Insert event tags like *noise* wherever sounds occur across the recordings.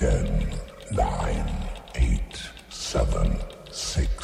10, 9, 8, 7, 6.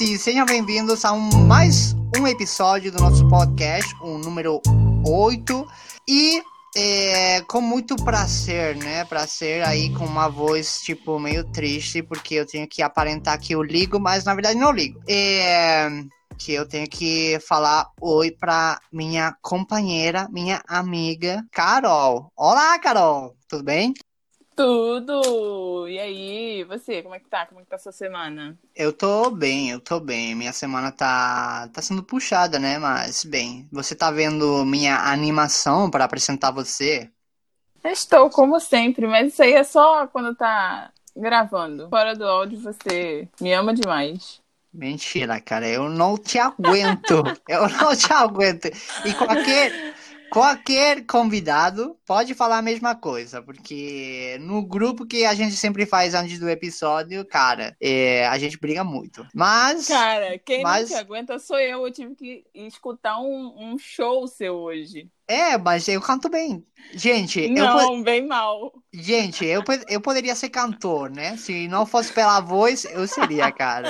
E sejam bem-vindos a um, mais um episódio do nosso podcast, o número 8. E é, com muito prazer, né? Prazer aí com uma voz, tipo, meio triste, porque eu tenho que aparentar que eu ligo, mas na verdade não ligo. É, que eu tenho que falar oi pra minha companheira, minha amiga, Carol. Olá, Carol! Tudo bem? Tudo! E aí, você, como é que tá? Como é que tá a sua semana? Eu tô bem, eu tô bem. Minha semana tá, tá sendo puxada, né? Mas, bem, você tá vendo minha animação para apresentar você? Estou, como sempre, mas isso aí é só quando tá gravando. Fora do áudio, você me ama demais. Mentira, cara, eu não te aguento. eu não te aguento. E qualquer, qualquer convidado pode falar a mesma coisa, porque no grupo que a gente sempre faz antes do episódio, cara, é, a gente briga muito. Mas. Cara, quem Mas- não te aguenta sou eu. Eu tive que escutar um, um show seu hoje. É, mas eu canto bem. Gente, eu, Não, bem mal. Gente, eu, eu poderia ser cantor, né? Se não fosse pela voz, eu seria, cara.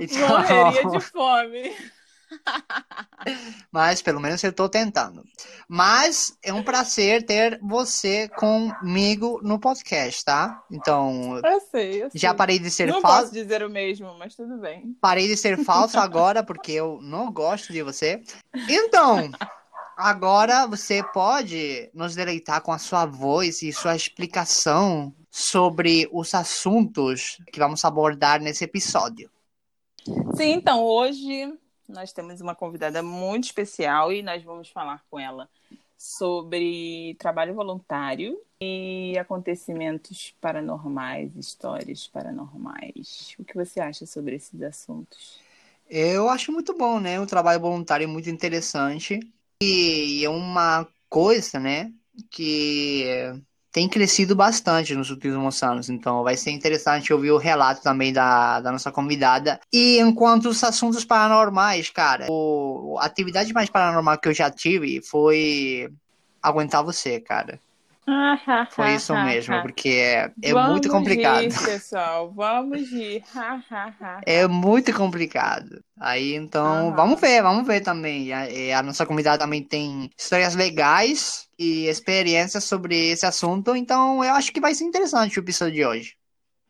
Então, *laughs* Morreria de fome. *laughs* mas pelo menos eu tô tentando. Mas é um prazer ter você comigo no podcast, tá? Então, Eu sei, eu sei. já parei de ser Não falso. posso dizer o mesmo, mas tudo bem. Parei de ser falso agora porque eu não gosto de você. Então, agora você pode nos deleitar com a sua voz e sua explicação sobre os assuntos que vamos abordar nesse episódio. Sim, então hoje nós temos uma convidada muito especial e nós vamos falar com ela sobre trabalho voluntário e acontecimentos paranormais, histórias paranormais. O que você acha sobre esses assuntos? Eu acho muito bom, né? O trabalho voluntário é muito interessante e é uma coisa, né, que tem crescido bastante nos últimos anos. Então vai ser interessante ouvir o relato também da, da nossa convidada. E enquanto os assuntos paranormais, cara, o, a atividade mais paranormal que eu já tive foi aguentar você, cara. *laughs* Foi isso mesmo, *laughs* porque é, é Vamos muito complicado. Rir, *laughs* pessoal, vamos rir. É muito complicado. Aí, então, Aham. vamos ver, vamos ver também. A, e a nossa comunidade também tem histórias legais e experiências sobre esse assunto, então eu acho que vai ser interessante o episódio de hoje.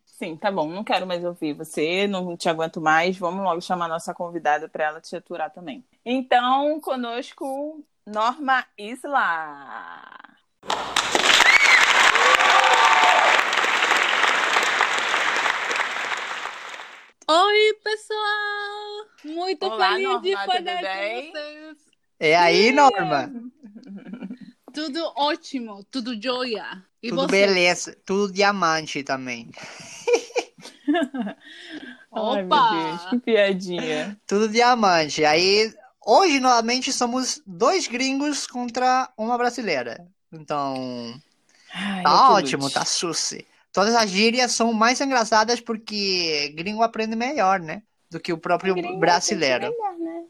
Sim, tá bom. Não quero mais ouvir você, não te aguento mais. Vamos logo chamar a nossa convidada para ela te aturar também. Então, conosco, Norma Isla. Oi, pessoal! Muito Olá, feliz de Norma, poder tudo bem? com vocês. É aí, Norma? Tudo ótimo, tudo joia. E Tudo você? beleza, tudo diamante também. *laughs* Ai, meu Opa! Deus, que piadinha. Tudo diamante. Aí, hoje, novamente, somos dois gringos contra uma brasileira. Então, Ai, Tá ótimo, lute. tá suci. Todas as gírias são mais engraçadas porque gringo aprende melhor, né? Do que o próprio Gringo brasileiro. melhor, né?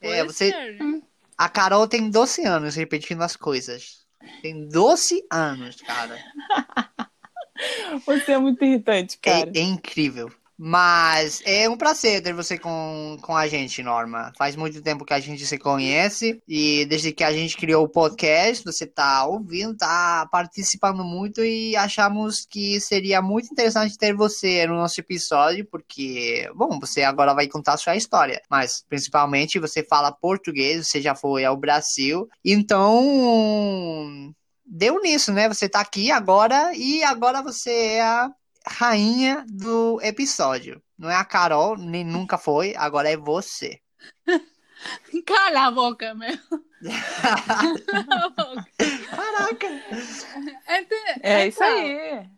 É, você- ser. A Carol tem 12 anos repetindo as coisas. Tem 12 anos, cara. *laughs* Você é muito irritante, É, cara. é incrível. Mas é um prazer ter você com, com a gente, Norma. Faz muito tempo que a gente se conhece e desde que a gente criou o podcast, você tá ouvindo, tá participando muito e achamos que seria muito interessante ter você no nosso episódio, porque, bom, você agora vai contar a sua história, mas principalmente você fala português, você já foi ao Brasil, então deu nisso, né? Você tá aqui agora e agora você é a rainha do episódio. Não é a Carol, nem nunca foi, agora é você. *laughs* Cala a boca, meu. *laughs* Caraca! Ente- É isso então, aí.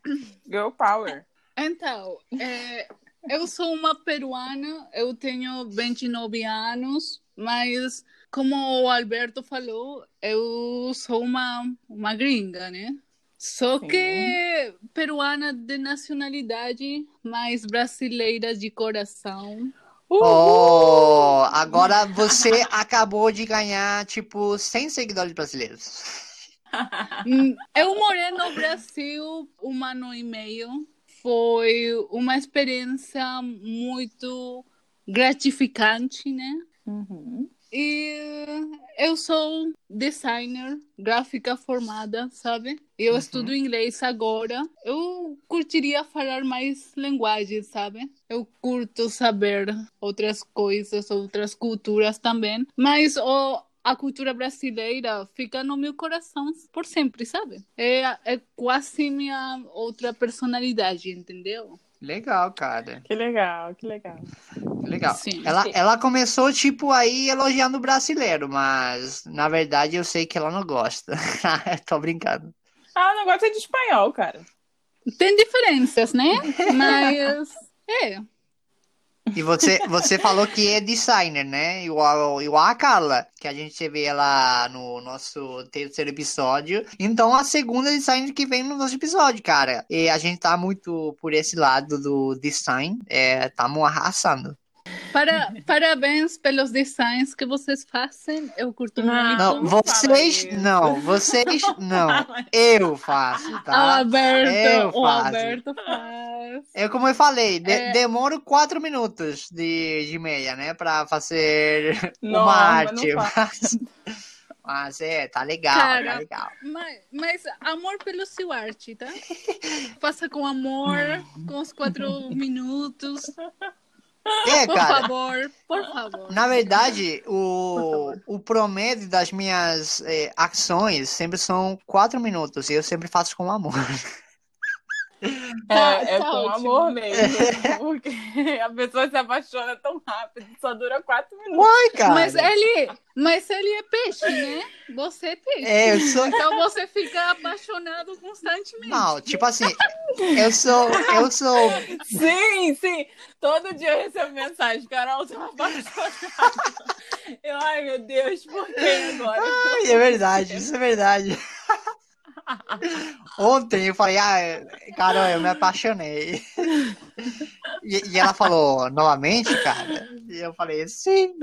Girl Power. Então, é, eu sou uma peruana, eu tenho 29 anos, mas como o Alberto falou, eu sou uma, uma gringa, né? Só Sim. que peruana de nacionalidade, mas brasileira de coração. Oh, agora *laughs* você acabou de ganhar, tipo, 100 seguidores brasileiros. Hum, Eu morei no Brasil um ano e meio. Foi uma experiência muito gratificante, né? Uhum. E eu sou designer, gráfica formada, sabe? Eu Uhum. estudo inglês agora. Eu curtiria falar mais linguagens, sabe? Eu curto saber outras coisas, outras culturas também. Mas o, a cultura brasileira fica no meu coração por sempre, sabe? É, é quase minha outra personalidade, entendeu? Legal, cara. Que legal, que legal. Legal. Sim. Ela, Sim. ela começou, tipo, aí elogiando o brasileiro, mas na verdade eu sei que ela não gosta. *laughs* Tô brincando. Ah, o negócio é de espanhol, cara. Tem diferenças, né? *laughs* Mas é. E você, você falou que é designer, né? Igual, igual a Carla, que a gente vê ela no nosso terceiro episódio. Então, a segunda designer que vem no nosso episódio, cara. E a gente tá muito por esse lado do design. É, tamo arrasando. Para, parabéns pelos designs que vocês fazem. Eu curto Não. muito. Não, vocês não, vocês não. Eu faço, O tá? Alberto, Eu o faço. Alberto faz. É como eu falei, de- É. demoro quatro minutos de, de meia, né? Pra fazer Não, uma arte. não Mas, mas é, tá legal, Cara. tá legal. Mas, mas amor pelo seu arte, tá? Faça com amor, com os quatro *laughs* minutos. É, Por cara. favor, por favor. Na verdade, o, o promédio das minhas eh, ações sempre são quatro minutos e eu sempre faço com amor. *laughs* Tá- é é tá com amor mesmo. *laughs* Porque a pessoa se apaixona tão rápido, só dura quatro minutos. Uai, cara. Mas ele, mas ele é peixe, né? Você é peixe. É, eu sou. Então você fica apaixonado constantemente. Não, tipo assim, eu sou. Eu sou. Sim, sim. Todo dia eu recebo mensagem, Carol, tô apaixonada. *laughs* Eu, ai meu Deus, por que agora? Ai, é verdade, isso é verdade. Ontem eu falei, ah, cara, eu me apaixonei. E, e ela falou, novamente, cara? E eu falei, sim.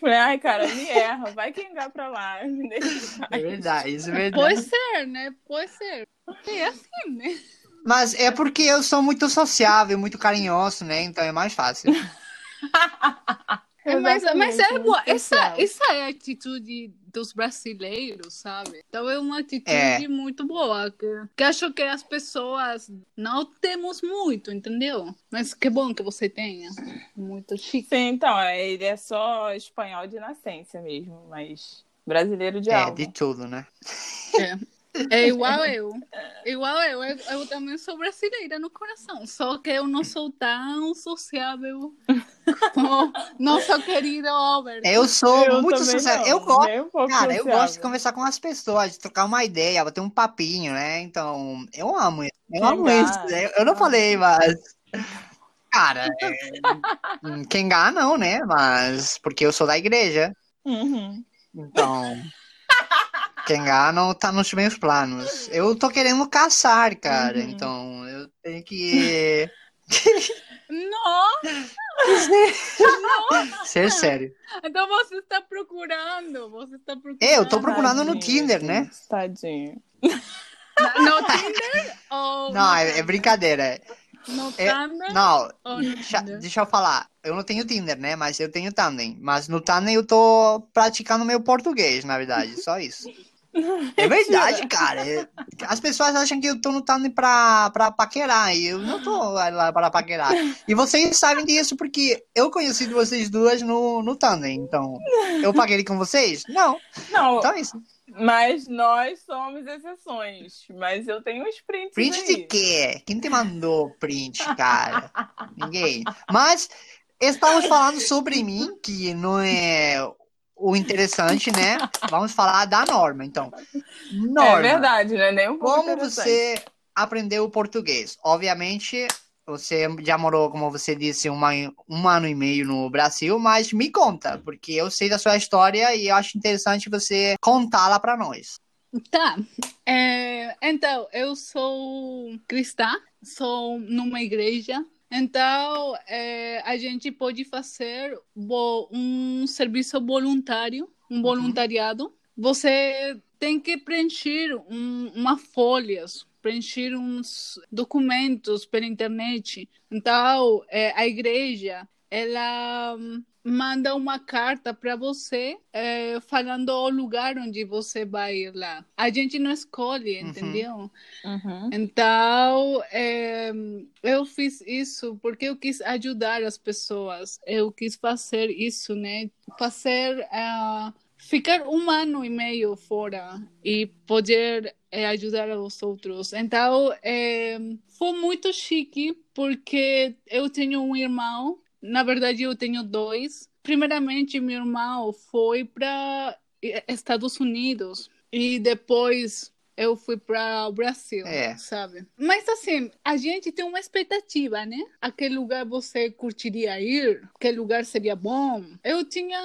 Falei, ai, cara, me erra, vai quem vai pra lá. Me deixa em É verdade, isso é Pode verdade. ser, né? Pode ser. É assim, né? Mas é porque eu sou muito sociável, muito carinhoso, né? Então é mais fácil. *laughs* É, mas, mas é boa. muito Essa, essa é a atitude dos brasileiros, sabe? Então é uma atitude É. muito boa. Que, que acho que as pessoas não temos muito, entendeu? Mas que bom que você tenha. Muito chique. Sim, então, é, ele é só espanhol de nascença mesmo, mas brasileiro de É, alma. de tudo, né? É. *laughs* É igual eu. Igual eu. eu. Eu também sou brasileira no coração. Só que eu não sou tão sociável como nosso querido Albert. Eu sou Eu muito sociável. não, Eu gosto. um Cara, eu sociável. gosto de conversar com as pessoas, de trocar uma ideia, bater um papinho, né? Então, eu amo isso. Eu Quem amo dá? isso. Eu, eu não falei, mas. Cara, é... quem ganha não, né? Mas. Porque eu sou da igreja. Uhum. Então. Quem ganha não tá nos meus planos. Eu tô querendo caçar, cara. Uhum. Então, eu tenho que. *laughs* Não! Ser sério. Então você está procurando. Você está procurando. É, eu tô procurando no Tadinho, Tinder, né? Tadinho. No Tinder ou Não, no, é, é brincadeira. no é- Tinder? Não, no deixa, deixa eu falar. Eu não tenho Tinder, né? Mas eu tenho Tandem. Mas no Tandem eu tô praticando meu português, na verdade. Só isso. É *laughs* verdade, cara. É- As pessoas acham que eu tô no Tandem pra, pra paquerar. E eu não tô lá para paquerar. E vocês sabem disso porque eu conheci vocês duas no, no Tandem. Então, eu paquerei com vocês? Não. Não, Então é isso. mas nós somos exceções. Mas eu tenho uns prints Print aí. de quê? Quem te mandou print, cara? Ninguém. Mas estamos falando sobre mim, que não é o interessante, né? Vamos falar da norma, então. Norma. É verdade, né? Nem um pouco Como você aprendeu o português? Obviamente, Você já morou, como você disse, uma, um ano e meio no Brasil, mas me conta, porque eu sei da sua história e eu acho interessante você contá-la para nós. Tá. É, então, eu sou cristã, sou numa igreja. Então, é, a gente pode fazer um serviço voluntário, um voluntariado. Uhum. Você tem que preencher um, uma folhas, preencher uns documentos pela internet. Então, é, a igreja, ela manda uma carta para você é, falando o lugar onde você vai ir lá. A gente não escolhe, uhum. entendeu? Uhum. Então, é, eu fiz isso porque eu quis ajudar as pessoas. Eu quis fazer isso, né? Fazer. Uh, ficar um ano e meio fora e poder é, ajudar os outros. Então, é, foi muito chique, porque eu tenho um irmão na verdade, eu tenho dois. Primeiramente, meu irmão foi para Estados Unidos e depois eu fui para o Brasil, é. sabe? Mas assim, a gente tem uma expectativa, né? Aquele lugar você curtiria ir? Aquele lugar seria bom? Eu tinha.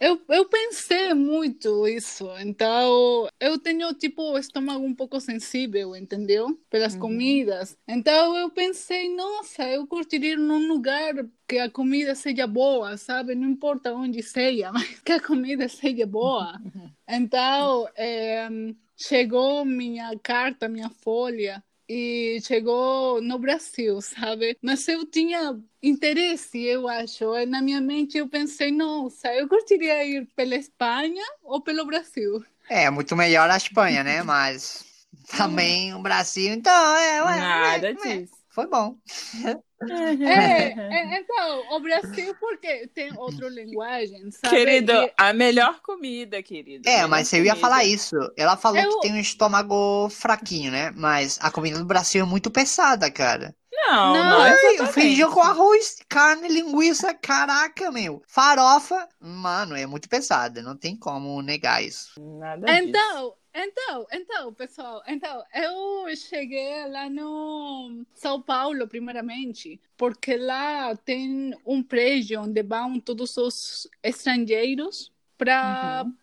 Eu, eu pensei muito isso. Então, eu tenho, tipo, o estômago um pouco sensível, entendeu? Pelas uhum. comidas. Então, eu pensei, nossa, eu curtiria ir num lugar que a comida seja boa, sabe? Não importa onde seja, *laughs* mas que a comida seja boa. Então, é, chegou minha carta, minha folha, e chegou no Brasil, sabe? Mas eu tinha interesse, eu acho. Na minha mente eu pensei, nossa, eu curtiria ir pela Espanha ou pelo Brasil. É, muito melhor a Espanha, né? Mas também o Brasil, então, é, ué, Nada é, disso. Foi bom. É, é, *laughs* então, o Brasil, porque tem outra linguagem, sabe? Querido, e... a melhor comida, querido. É, mas eu ia falar isso. Ela falou eu... que tem um estômago fraquinho, né? Mas a comida do Brasil é muito pesada, cara. Não, não, não é feijão com arroz, carne, linguiça, caraca, meu. Farofa, mano, é muito pesada, não tem como negar isso. Nada então, disso. Então, então, pessoal, então, eu cheguei lá no São Paulo, primeiramente, porque lá tem um prédio onde vão todos os estrangeiros para uhum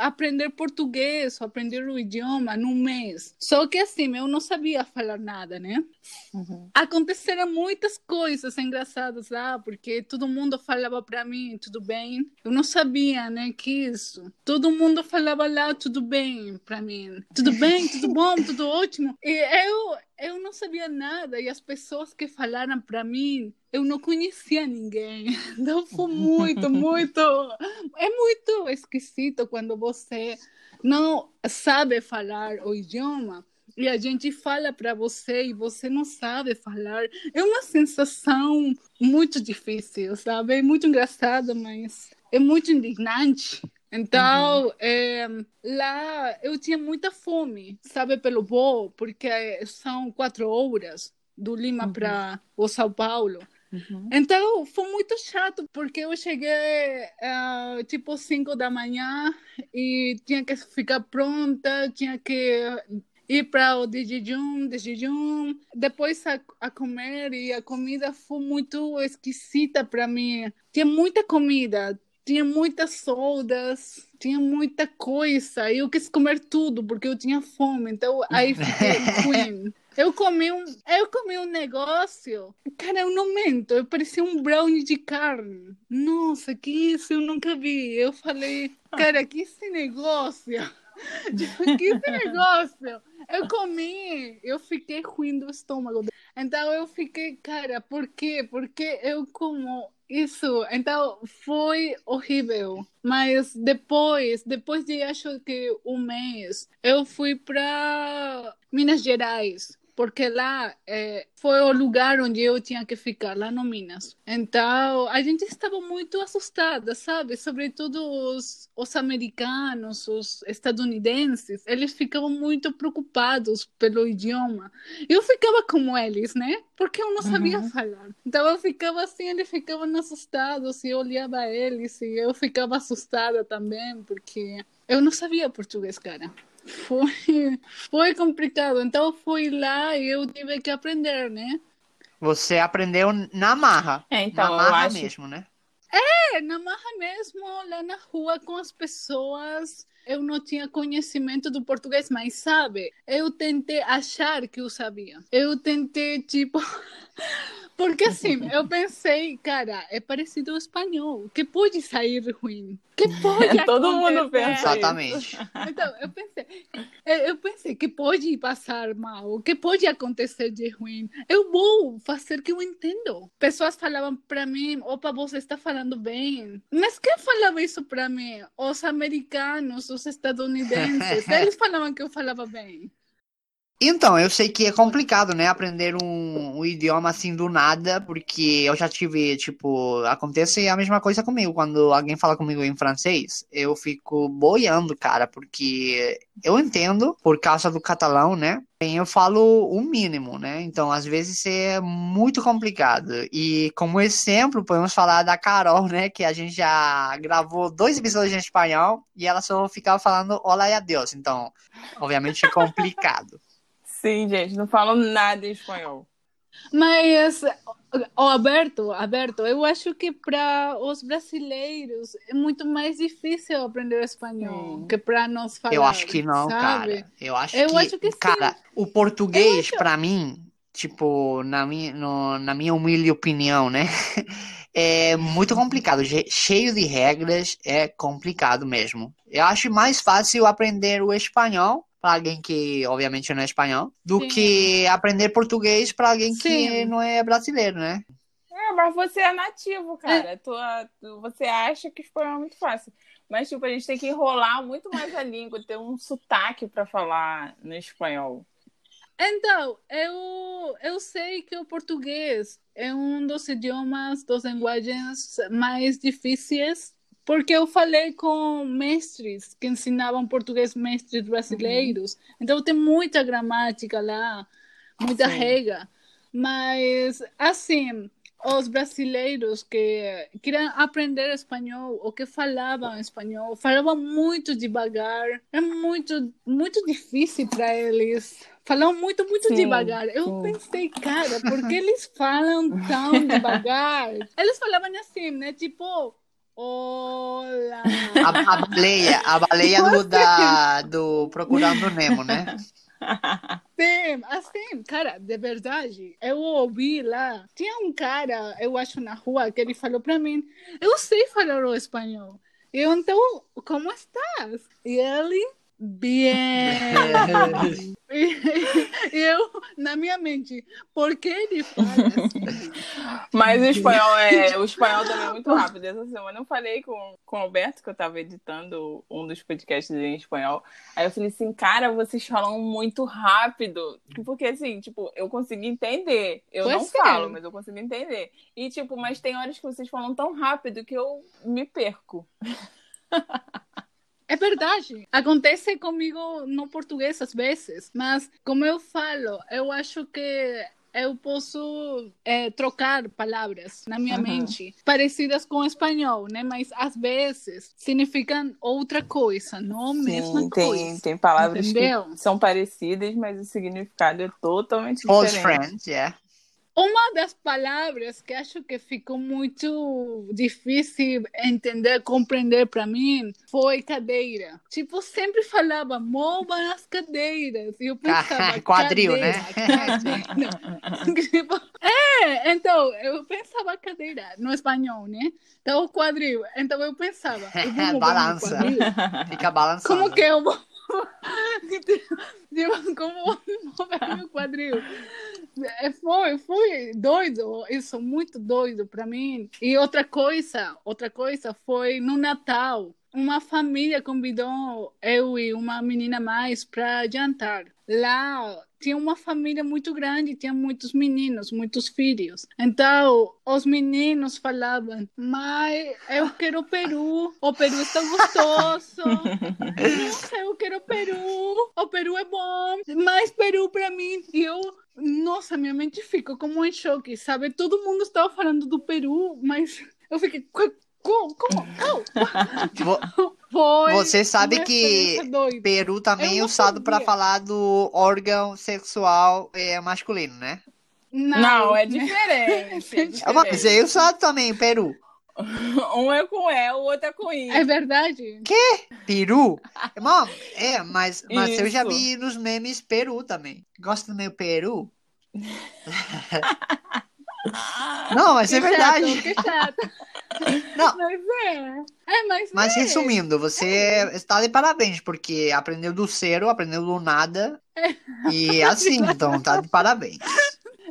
aprender português, aprender o idioma num mês. Só que assim, eu não sabia falar nada, né? Uhum. Aconteceram muitas coisas engraçadas lá, porque todo mundo falava para mim, tudo bem. Eu não sabia, né, que isso. Todo mundo falava lá, tudo bem para mim. Tudo bem, tudo *laughs* bom, tudo ótimo. E eu, eu não sabia nada e as pessoas que falaram para mim eu não conhecia ninguém. *laughs* Então foi muito, muito. É muito esquisito quando você não sabe falar o idioma e a gente fala para você e você não sabe falar. É uma sensação muito difícil, sabe? É muito engraçado, mas é muito indignante. Então, uhum. é, lá eu tinha muita fome, sabe, pelo voo, porque são quatro horas do Lima uhum. para o São Paulo. Uhum. Então foi muito chato, porque eu cheguei uh, tipo 5 da manhã e tinha que ficar pronta, tinha que ir para o de jejum, de jejum, depois a, a, comer e a comida foi muito esquisita para mim. Tinha muita comida, tinha muitas sodas, tinha muita coisa. Eu quis comer tudo porque eu tinha fome, então aí fiquei *laughs* ruim. Eu comi um, eu comi um negócio, cara, eu não mento, eu parecia um brownie de carne. Nossa, que isso eu nunca vi. Eu falei, cara, que esse negócio? *laughs* que esse *laughs* negócio? Eu comi, eu fiquei ruim do estômago. Então eu fiquei, cara, por quê? Porque eu como isso, então foi horrível. Mas depois, depois de acho que um mês, eu fui para Minas Gerais porque lá é, foi o lugar onde eu tinha que ficar, lá no Minas. Então, a gente estava muito assustada, sabe? Sobretudo os, os americanos, os estadunidenses, eles ficavam muito preocupados pelo idioma. Eu ficava como eles, né? Porque eu não sabia uhum. falar. Então, eu ficava assim, eles ficavam assustados, e eu olhava eles, e eu ficava assustada também, porque eu não sabia português, cara foi, foi complicado. Então fui lá e eu tive que aprender, né? Você aprendeu na marra. É, então, na marra acho mesmo, né? É, na marra mesmo, lá na rua com as pessoas. Eu não tinha conhecimento do português, mas sabe, eu tentei achar que eu sabia. Eu tentei, tipo. *laughs* Porque assim, eu pensei, cara, é parecido ao espanhol, que pode sair ruim, que pode *laughs* Todo mundo pensa Exatamente. Então, eu pensei, eu eu pensei que pode passar mal, que pode acontecer de ruim. Eu vou fazer que eu entendo. Pessoas falavam para mim, opa, você está falando bem. Mas quem falava isso para mim? Os americanos, os estadunidenses. *laughs* Eles falavam que eu falava bem. Então, eu sei que é complicado, né, aprender um, um idioma assim do nada, porque eu já tive, tipo, acontece a mesma coisa comigo. Quando alguém fala comigo em francês, eu fico boiando, cara, porque eu entendo por causa do catalão, né? Eu falo o mínimo, né? Então, às vezes é muito complicado. E como exemplo, podemos falar da Carol, né? Que a gente já gravou dois episódios em espanhol e ela só ficava falando olá e adeus. Então, obviamente é complicado. *laughs* Sim, gente, não falam nada em espanhol. Mas, o Alberto, Alberto, eu acho que para os brasileiros é muito mais difícil aprender espanhol Sim. que para nós falar. Eu acho que não, sabe? cara. Eu acho Eu que, acho que sim. cara, o português, acho- pra mim, tipo, na minha, no- na minha humilde opinião, né? *laughs* É muito complicado, che- cheio de regras, é complicado mesmo. Eu acho mais fácil aprender o espanhol para alguém que, obviamente, não é espanhol, do Sim. que aprender português para alguém que Sim. não é brasileiro, né? É, mas você é nativo, cara. Tua, tu- você acha que espanhol é muito fácil. Mas, tipo, a gente tem que enrolar muito mais a *laughs* língua, ter um sotaque pra falar no espanhol. Então, eu, eu sei que o português é um dos idiomas, das linguagens mais difíceis, porque eu falei com mestres que ensinavam português, mestres brasileiros, então tem muita gramática lá, muita Sim. regra, mas, assim, os brasileiros que queriam aprender espanhol ou que falavam espanhol, falavam muito devagar, é muito, muito difícil para eles. Falavam muito, muito Sim, devagar. Eu sim. pensei, cara, por que *laughs* eles falam tão devagar? Eles falavam assim, né? Tipo, olá. A, a baleia, a baleia do, da, do Procurando Nemo, né? *laughs* Sim, assim, cara, de verdade, eu ouvi lá, tinha um cara, eu acho, na rua, que ele falou pra mim, eu sei falar o espanhol. E eu, então, como estás? E ele, bem. *laughs* e eu, na minha mente, por que ele fala assim? *laughs* Mas o espanhol é. O espanhol também é muito rápido. Essa semana eu falei com, com o Alberto, que eu tava editando um dos podcasts em espanhol. Aí eu falei assim, cara, vocês falam muito rápido. Porque assim, tipo, eu consegui entender. Eu Pois não é. falo, mas eu consigo entender. E, tipo, mas tem horas que vocês falam tão rápido que eu me perco. *laughs* É verdade. Acontece comigo no português às vezes, mas como eu falo, eu acho que eu posso é, trocar palavras na minha Uhum. mente parecidas com o espanhol, né? Mas às vezes significam outra coisa, não a mesma Sim, tem, coisa. tem palavras Entendeu? que são parecidas, mas o significado é totalmente diferente. friends, yeah. Uma das palavras que acho que ficou muito difícil entender, compreender para mim foi cadeira. Tipo, sempre falava, mova as cadeiras. E eu pensava, *laughs* Quadril, né? cadeira, *laughs* cadeira. *laughs* tipo, é, então, eu pensava cadeira no espanhol, né? Então, quadril. Então, eu pensava, eu Balança. Fica balançando. Como que eu vou. *laughs* Tipo, *laughs* como mover meu quadril? É, Foi, foi doido, isso, muito doido para mim. E outra coisa, outra coisa foi no Natal. Uma família convidou eu e uma menina mais para jantar. Lá tinha uma família muito grande, tinha muitos meninos, muitos filhos. Então, os meninos falavam: Mãe, eu quero Peru, o Peru está gostoso. *laughs* Nossa, eu quero Peru, o Peru é bom, mais Peru para mim. E eu, nossa, minha mente ficou como em choque, sabe? Todo mundo estava falando do Peru, mas eu fiquei. "Qu- Como? Como? Foi Você sabe que. Peru também Eu é usado para falar do órgão sexual é, masculino, né? Não, Não, é *laughs* diferente. é Ah, Mas diferente. eu sou também, Peru. *laughs* Um é com E, o outro é com I. É verdade? Peru? *laughs* Mano, é, mas, mas eu já vi nos memes Peru também. Gosta do meu Peru? Não, mas é Que verdade. chato, que chato. Não, Mas é. É, mas, mas é. resumindo, você está de parabéns, porque aprendeu do zero, aprendeu do nada. E assim, *laughs* então tá de parabéns.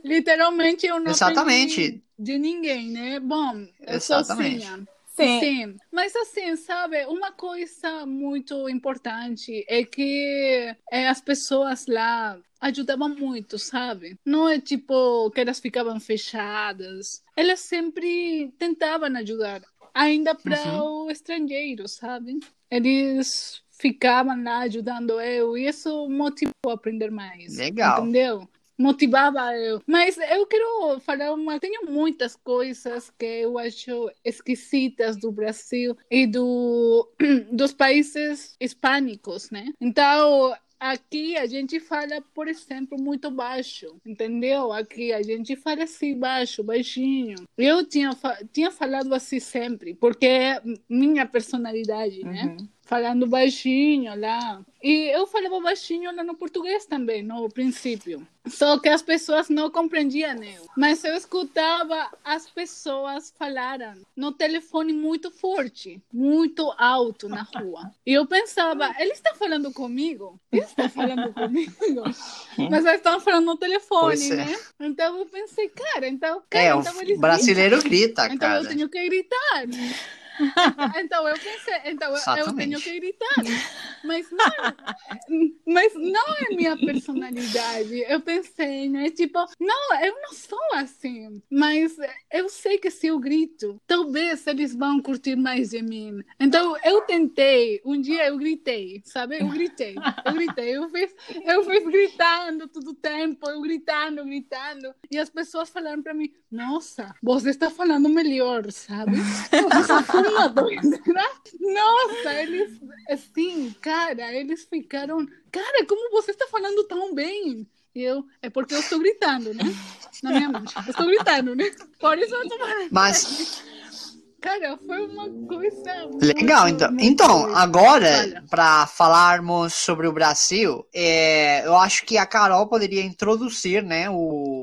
Literalmente eu não Exatamente. aprendi de ninguém, né? Bom, eu sou Exatamente. sozinha. Sim. Sim, mas assim, sabe, uma coisa muito importante é que é, as pessoas lá ajudavam muito, sabe? Não é tipo que elas ficavam fechadas. Elas sempre tentavam ajudar, ainda para o estrangeiro, sabe? Eles ficavam lá ajudando eu e isso motivou a aprender mais. Legal. Entendeu? motivava eu. Mas eu quero falar uma. Tenho muitas coisas que eu acho esquisitas do Brasil e do, *clears throat* dos países hispânicos, né? Então. Aqui a gente fala, por exemplo, muito baixo, entendeu? Aqui a gente fala assim baixo, baixinho. Eu tinha, tinha falado assim sempre, porque é minha personalidade, né? Uhum. Falando baixinho lá. E eu falava baixinho lá no português também, no princípio. Só que as pessoas não compreendiam eu. Mas eu escutava as pessoas falarem no telefone muito forte, muito alto na rua. E eu pensava, ele está falando comigo? Ele está falando *laughs* comigo? Mas eles estão falando no telefone, é. né? Então eu pensei, cara, então, cara, É, então o brasileiro grita, então eu cara. tenho que gritar. *laughs* então eu pensei, então eu- eu Exatamente. tenho que gritar. Mas não, mas não é minha personalidade. Eu pensei, né? Tipo, não, eu não sou assim. Mas eu sei que se eu grito, talvez eles vão curtir mais de mim. Então eu tentei, um dia eu gritei, sabe? Eu gritei, eu gritei, eu fiz, eu fiz gritando todo o tempo, eu gritando, gritando. E as pessoas falaram para mim, nossa, você está falando melhor, sabe? *laughs* Você uma doideira. Nossa, eles, assim, cara, eles ficaram, cara, como você está falando tão bem? E eu, é porque eu estou gritando, né? Na minha mente. Eu estou gritando, né? Por isso eu. Mas, *laughs* Cara, foi uma coisa. legal, muito, então. muito Então, doida. agora, para falarmos sobre o Brasil, é, eu acho que a Carol poderia introduzir, né, o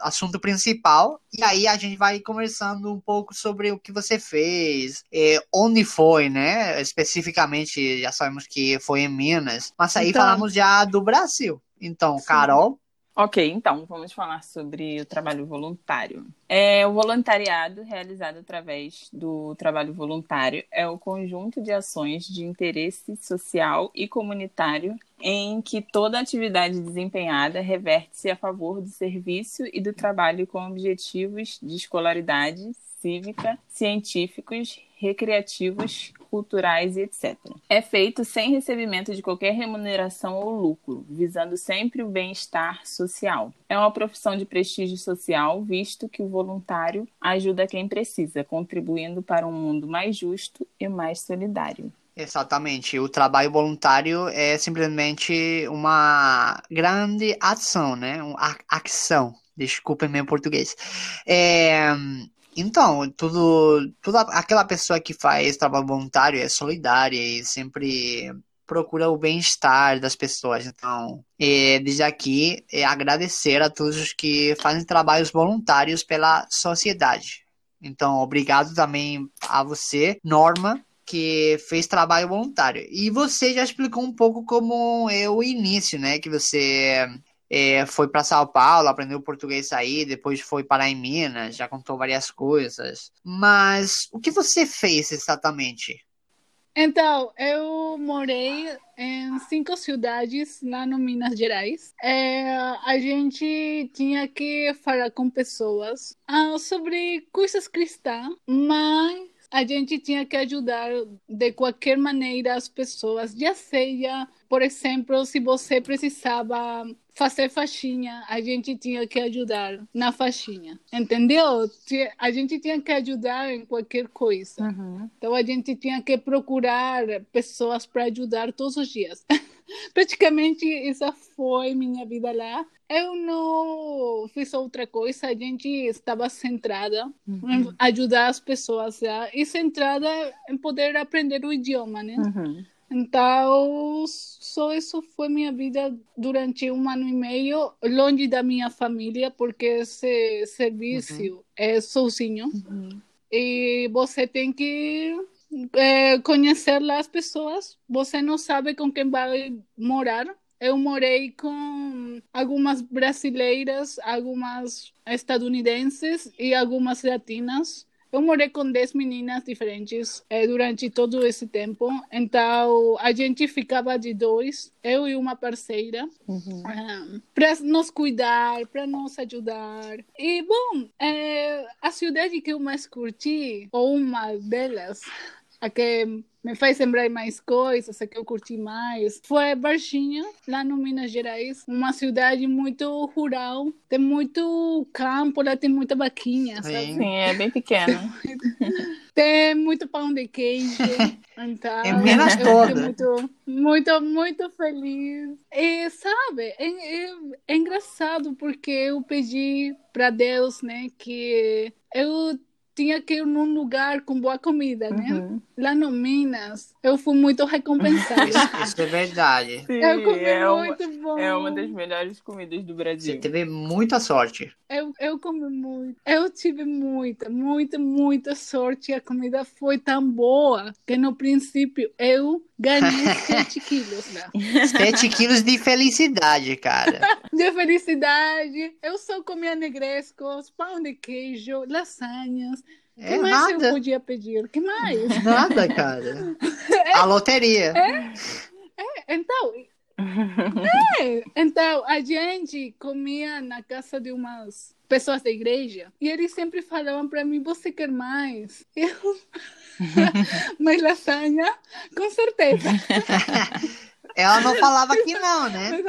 assunto principal, e aí a gente vai conversando um pouco sobre o que você fez, é, onde foi, né, especificamente, já sabemos que foi em Minas, mas aí Então. falamos já do Brasil. Então, Carol, Ok, então vamos falar sobre o trabalho voluntário. É, o voluntariado, realizado através do trabalho voluntário, é o conjunto de ações de interesse social e comunitário em que toda atividade desempenhada reverte-se a favor do serviço e do trabalho com objetivos de escolaridade cívica, científicos, recreativos, culturais e etc. É feito sem recebimento de qualquer remuneração ou lucro, visando sempre o bem-estar social. É uma profissão de prestígio social, visto que o voluntário ajuda quem precisa, contribuindo para um mundo mais justo e mais solidário. Exatamente. O trabalho voluntário é simplesmente uma grande ação, né? Uma ação. Desculpem meu português. É, então, tudo, aquela pessoa que faz trabalho voluntário é solidária e sempre procura o bem-estar das pessoas. Então, desde aqui, é agradecer a todos os que fazem trabalhos voluntários pela sociedade. Então, obrigado também a você, Norma, que fez trabalho voluntário. E você já explicou um pouco como é o início, né? Que você é, foi para São Paulo, aprendeu português aí, depois foi parar em Minas, já contou várias coisas. Mas o que você fez exatamente? Então, eu morei em cinco cidades lá no Minas Gerais. É, a gente tinha que falar com pessoas ah, sobre coisas cristãs, mas a gente tinha que ajudar de qualquer maneira as pessoas, já seja, por exemplo, se você precisava fazer faxina, a gente tinha que ajudar na faxina, entendeu? A gente tinha que ajudar em qualquer coisa. Então a gente tinha que procurar pessoas para ajudar todos os dias. *laughs* praticamente essa foi minha vida lá. Eu não fiz outra coisa, a gente estava centrada Uhum. em ajudar as pessoas lá e centrada em poder aprender o idioma, né? Uhum. Então, só isso foi minha vida durante um ano e meio, longe da minha família, porque esse serviço é sozinho. Uhum. E você tem que é, conhecer lá as pessoas. Você não sabe com quem vai morar. Eu morei com algumas brasileiras, algumas estadunidenses e algumas latinas. Eu morei com 10 meninas diferentes eh, durante todo esse tempo. Então, a gente ficava de dois, eu e uma parceira, Uhum. para nos cuidar, para nos ajudar. E, bom, eh, a cidade que eu mais curti, ou uma delas, a que me faz lembrar mais coisas, a que eu curti mais, foi Varginha, lá no Minas Gerais. Uma cidade muito rural, tem muito campo, lá tem muita vaquinha, sabe? Sim. Sim, é bem pequeno. *laughs* Tem muito pão de queijo. *laughs* Então, Minas eu fiquei toda. muito, muito, muito feliz. E, sabe, é, é- é engraçado porque eu pedi para Deus, né, que eu tinha que ir num lugar com boa comida, né? Uhum. Lá no Minas, eu fui muito recompensada. Isso, é verdade. *laughs* Sim, eu comi é, uma, muito bom. é uma das melhores comidas do Você Brasil. teve muita sorte. Eu, eu comi muito. Eu tive muita, muita, muita sorte. A comida foi tão boa que no princípio eu ganhei *laughs* 7 quilos lá. 7 quilos de felicidade, cara. *laughs* De felicidade. Eu só comia negrescos, pão de queijo, lasanhas. É que mais eu nada. podia pedir? Que mais? *laughs* Nada, cara. *laughs* A loteria. Então, é, então a gente comia na casa de umas pessoas da igreja e eles sempre falavam para mim: Você quer mais? *laughs* Eu, mais lasanha? Com certeza. Ela não falava que não, né?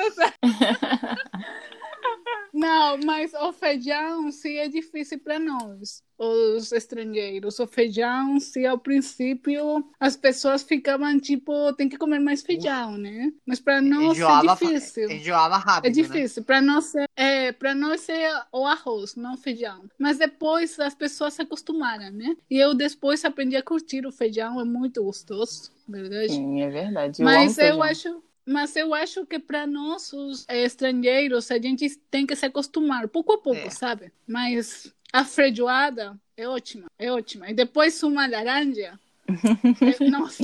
Não, mas o feijão sim é difícil para nós, os estrangeiros. O feijão, sim, ao princípio as pessoas ficavam tipo, tem que comer mais feijão, né? Mas para nós é Enjoava, difícil. enjoava rápido, É né? difícil. Para nós é, é, para nós é o arroz, não o feijão. Mas depois as pessoas se acostumaram, né? E eu depois aprendi a curtir o feijão, é muito gostoso, verdade. Sim, é verdade. Eu Mas eu feijão. acho, mas eu acho que para nós os eh, estrangeiros a gente tem que se acostumar pouco a pouco, É. sabe? Mas a feijoada é ótima, é ótima. E depois uma laranja. é- *laughs* nossa,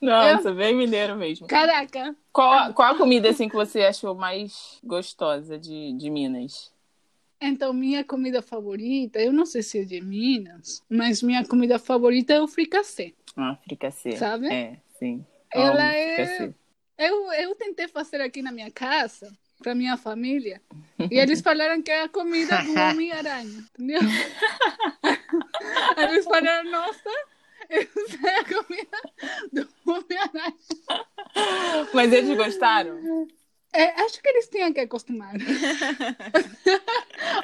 Nossa, bem mineiro mesmo. caraca. Qual, qual a comida assim que você achou mais gostosa de, de Minas? Então, minha comida favorita, eu não sei se é de Minas, mas minha comida favorita é o fricassê. Ah, fricassê. Sabe? É, sim. Ela é- fricassê. Eu, eu tentei fazer aqui na minha casa, para minha família, e eles falaram que é a comida do *laughs* Homem-Aranha, entendeu? Eles falaram, nossa, essa é a comida do Homem-Aranha. Mas eles gostaram? É, acho que eles tinham que acostumar.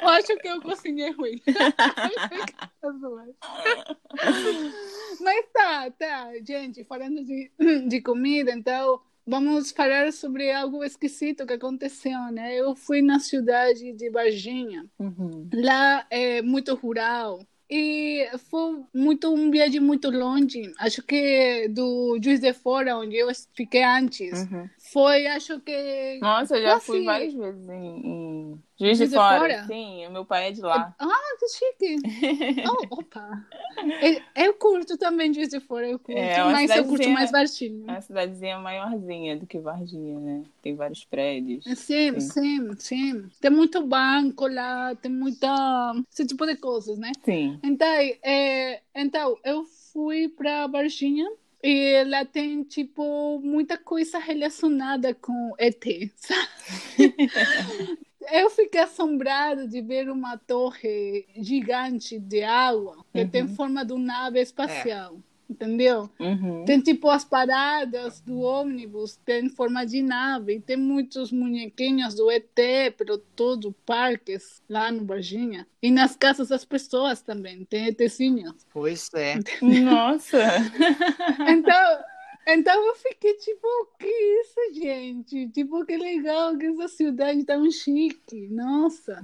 eu acho que eu cozinhei ruim. *laughs* Mas tá, tá, gente, falando de, de comida, então vamos falar sobre algo esquisito que aconteceu, né? Eu fui na cidade de Varginha, Uhum. lá é muito rural. E foi muito um viagem muito longe. Acho que do Juiz de Fora, onde eu fiquei antes, Uhum. Foi, acho que Nossa, eu já Quase- fui várias vezes em, em Juiz de, de Fora. Fora? Sim, meu pai é de lá. Ah, que chique! *laughs* Oh, opa! Eu, eu curto também Juiz de Fora, eu curto, É, mas eu curto mais É Varginha. uma cidadezinha maiorzinha do que Varginha, né? Tem vários prédios. Sim, sim, sim. Tem muito banco lá, tem muita... esse tipo de coisas, né? Sim. Então, é, então eu fui para Varginha e lá tem, tipo, muita coisa relacionada com ET, *laughs* sabe? Eu fiquei assombrada de ver uma torre gigante de água que tem forma de uma nave espacial, entendeu? Uhum. Tem tipo as paradas do ônibus, tem forma de nave, tem muitos bonequinhos do ET, pero todo parques lá no Varginha. E nas casas das pessoas também, tem ETzinhos. Pois é. Nossa! *laughs* Então, Então eu fiquei tipo, que isso, gente? Tipo, que legal que essa cidade tão chique. Nossa.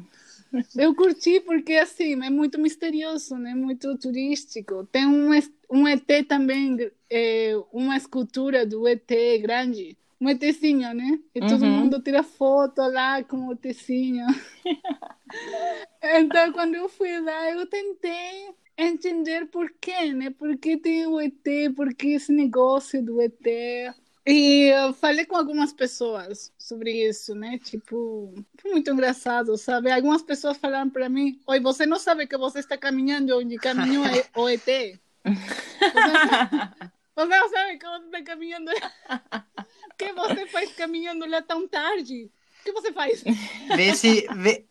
Eu curti porque assim, é muito misterioso, né? Muito turístico. Tem um, um ET também, é, uma escultura do ET grande. Um ETzinho, né? E todo Uhum. mundo tira foto lá com o ETzinho. então, quando eu fui lá, eu tentei entender por quê, né? Por que tem o ET, por que esse negócio do ET. E eu falei com algumas pessoas sobre isso, né? Tipo, foi muito engraçado, sabe? Algumas pessoas falaram para mim: Oi, você não sabe que você está caminhando onde caminhou o ET? Você, não sabe que você está caminhando. O que você faz caminhando lá tão tarde? O que você faz? Vê se, vê,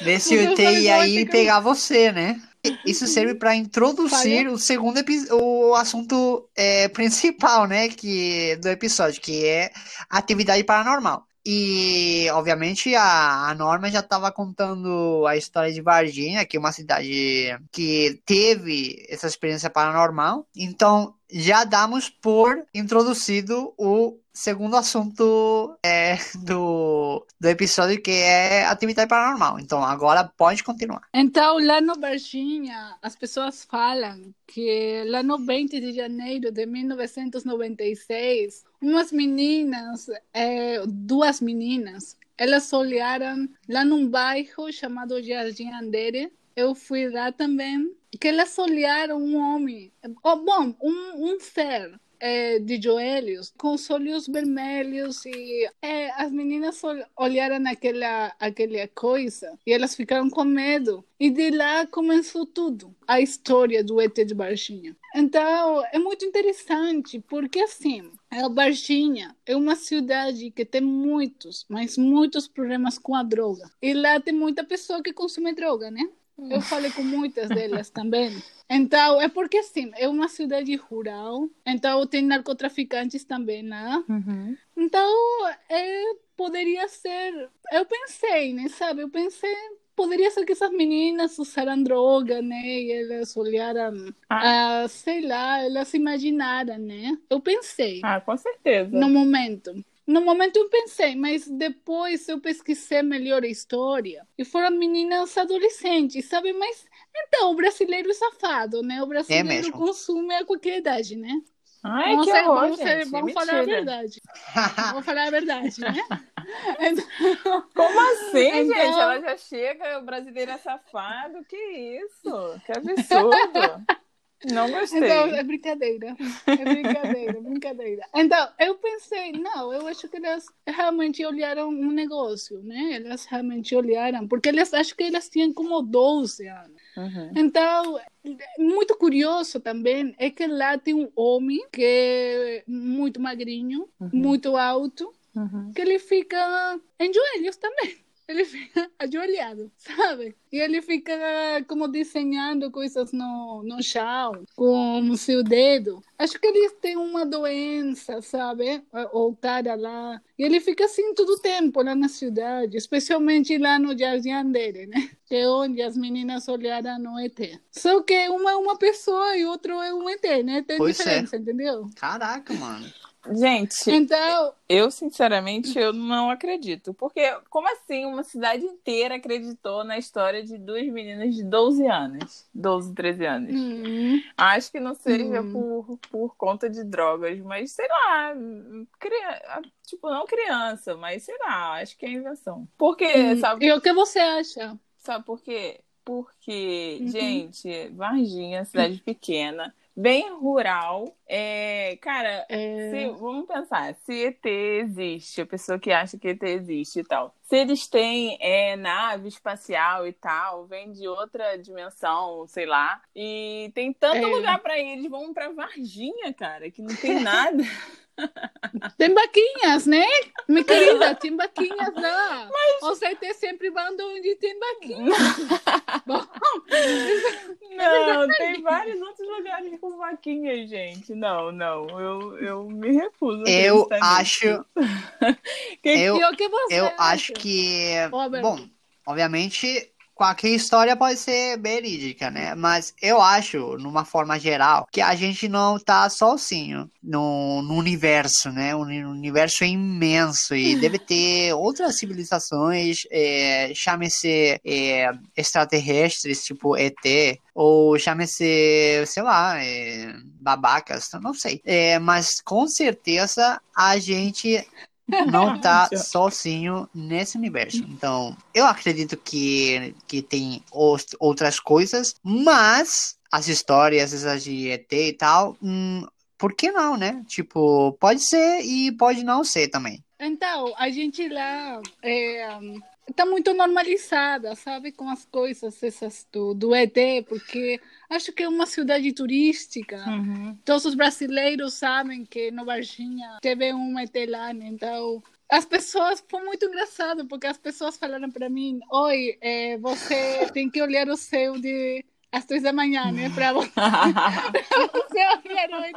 vê se o falou ia esse pegar você, né? Isso serve para introduzir Falha. o segundo o assunto é, principal, né, que do episódio, que é atividade paranormal. E, obviamente, a, a Norma já estava contando a história de Varginha, que é uma cidade que teve essa experiência paranormal. Então, já damos por introduzido o segundo assunto é, do, do episódio, que é atividade paranormal. Então, agora pode continuar. Então, lá no Varginha, as pessoas falam que lá no 20 de janeiro de 1996, umas meninas, eh, duas meninas, elas olharam lá num bairro chamado Jardim Andere. Eu fui lá também, que elas olharam um homem, oh, bom, um, um ser eh, de joelhos, com os olhos vermelhos e eh, as meninas ol- olharam aquela, aquela coisa e elas ficaram com medo. E de lá começou tudo, a história do ET de Varginha. Então, é muito interessante, porque assim, Varginha é uma cidade que tem muitos, mas muitos problemas com a droga. E lá tem muita pessoa que consome droga, né? Eu falei com muitas delas também. Então, é porque assim, é uma cidade rural, então tem narcotraficantes também lá. Uhum. Então, é, poderia ser. Eu pensei, né? Sabe? Eu pensei. Poderia ser que essas meninas usaram droga, né? E elas olharam. Ah. ah, sei lá, elas imaginaram, né? Eu pensei Ah, com certeza. no momento. No momento eu pensei, mas depois eu pesquisei melhor a história. E foram meninas adolescentes, sabe? Mas então, o brasileiro é safado, né? O brasileiro mesmo. consome a qualquer idade, né? Ai, vamos que ser- horror, vamos, ser- vamos é falar a verdade. Vamos falar a verdade, né? *laughs* Então, *laughs* Como assim, Então- gente? Ela já chega, o brasileiro é safado. Que isso? Que absurdo. *laughs* Não gostei. Então, é brincadeira. É brincadeira, brincadeira. Então, eu pensei, não, eu acho que elas realmente olharam um negócio, né? Elas realmente olharam, porque elas acho que elas tinham como 12 anos. Uhum. Então, muito curioso também é que lá tem um homem que é muito magrinho, muito alto, Uhum. que ele fica em joelhos também. *laughs* Ele fica ajoelhado, sabe? E ele fica como desenhando coisas no, no chão com o seu dedo. Acho que eles têm uma doença, sabe? Ou cara lá. E ele fica assim todo o tempo lá na cidade, especialmente lá no jardim dele, né? Que é onde as meninas olharam no ET. Só que uma é uma pessoa e outro é um ET, né? Tem Pois é. diferença, entendeu? Caraca, mano. Gente, Então, eu sinceramente eu não acredito. Porque como assim uma cidade inteira acreditou na história de duas meninas de 12 anos? 12, 13 anos. hum, Acho que não seja Hum. por, por conta de drogas, mas sei lá, tipo, não criança, mas sei lá, acho que é invenção. Porque, hum. sabe, E o que você acha? sabe por quê? Porque, Uhum. gente, Varginha, cidade pequena, bem rural, é, cara, É, se, vamos pensar, se ET existe, a pessoa que acha que ET existe e tal. Se eles têm é, nave espacial e tal, vem de outra dimensão, sei lá, e tem tanto É. lugar pra ir, eles vão pra Varginha, cara, que não tem nada. *laughs* Tem vaquinhas, né? Minha querida, tem vaquinhas lá. Os ET sempre vão onde tem vaquinha. *laughs* Bom, Não, *laughs* tem vários outros lugares com vaquinhas, gente. Não, não, eu, eu me refuso. Eu acho, *laughs* Que- eu, o que você eu acha? acho que, Robert? bom, obviamente qualquer história pode ser verídica, né? Mas eu acho, numa forma geral, que a gente não tá sozinho no, no universo, né? O universo é imenso e *laughs* deve ter outras civilizações, é, chame-se é, extraterrestres, tipo ET, ou chame-se, sei lá, é, babacas, não sei. É, mas com certeza a gente não tá *laughs* sozinho nesse universo. Então, eu acredito que, que tem os, outras coisas, mas as histórias, essas de ET e tal, hum, por que não, né? Tipo, pode ser e pode não ser também. Então, a gente lá é, tá muito normalizada, sabe, com as coisas essas do, do ET, porque acho que é uma cidade turística. Uhum. Todos os brasileiros sabem que no Varginha teve um ET lá, né? então as pessoas foi muito engraçado porque as pessoas falaram para mim, oi, é, você tem que olhar o céu de às três da manhã, né? Para você, você olhar o ET.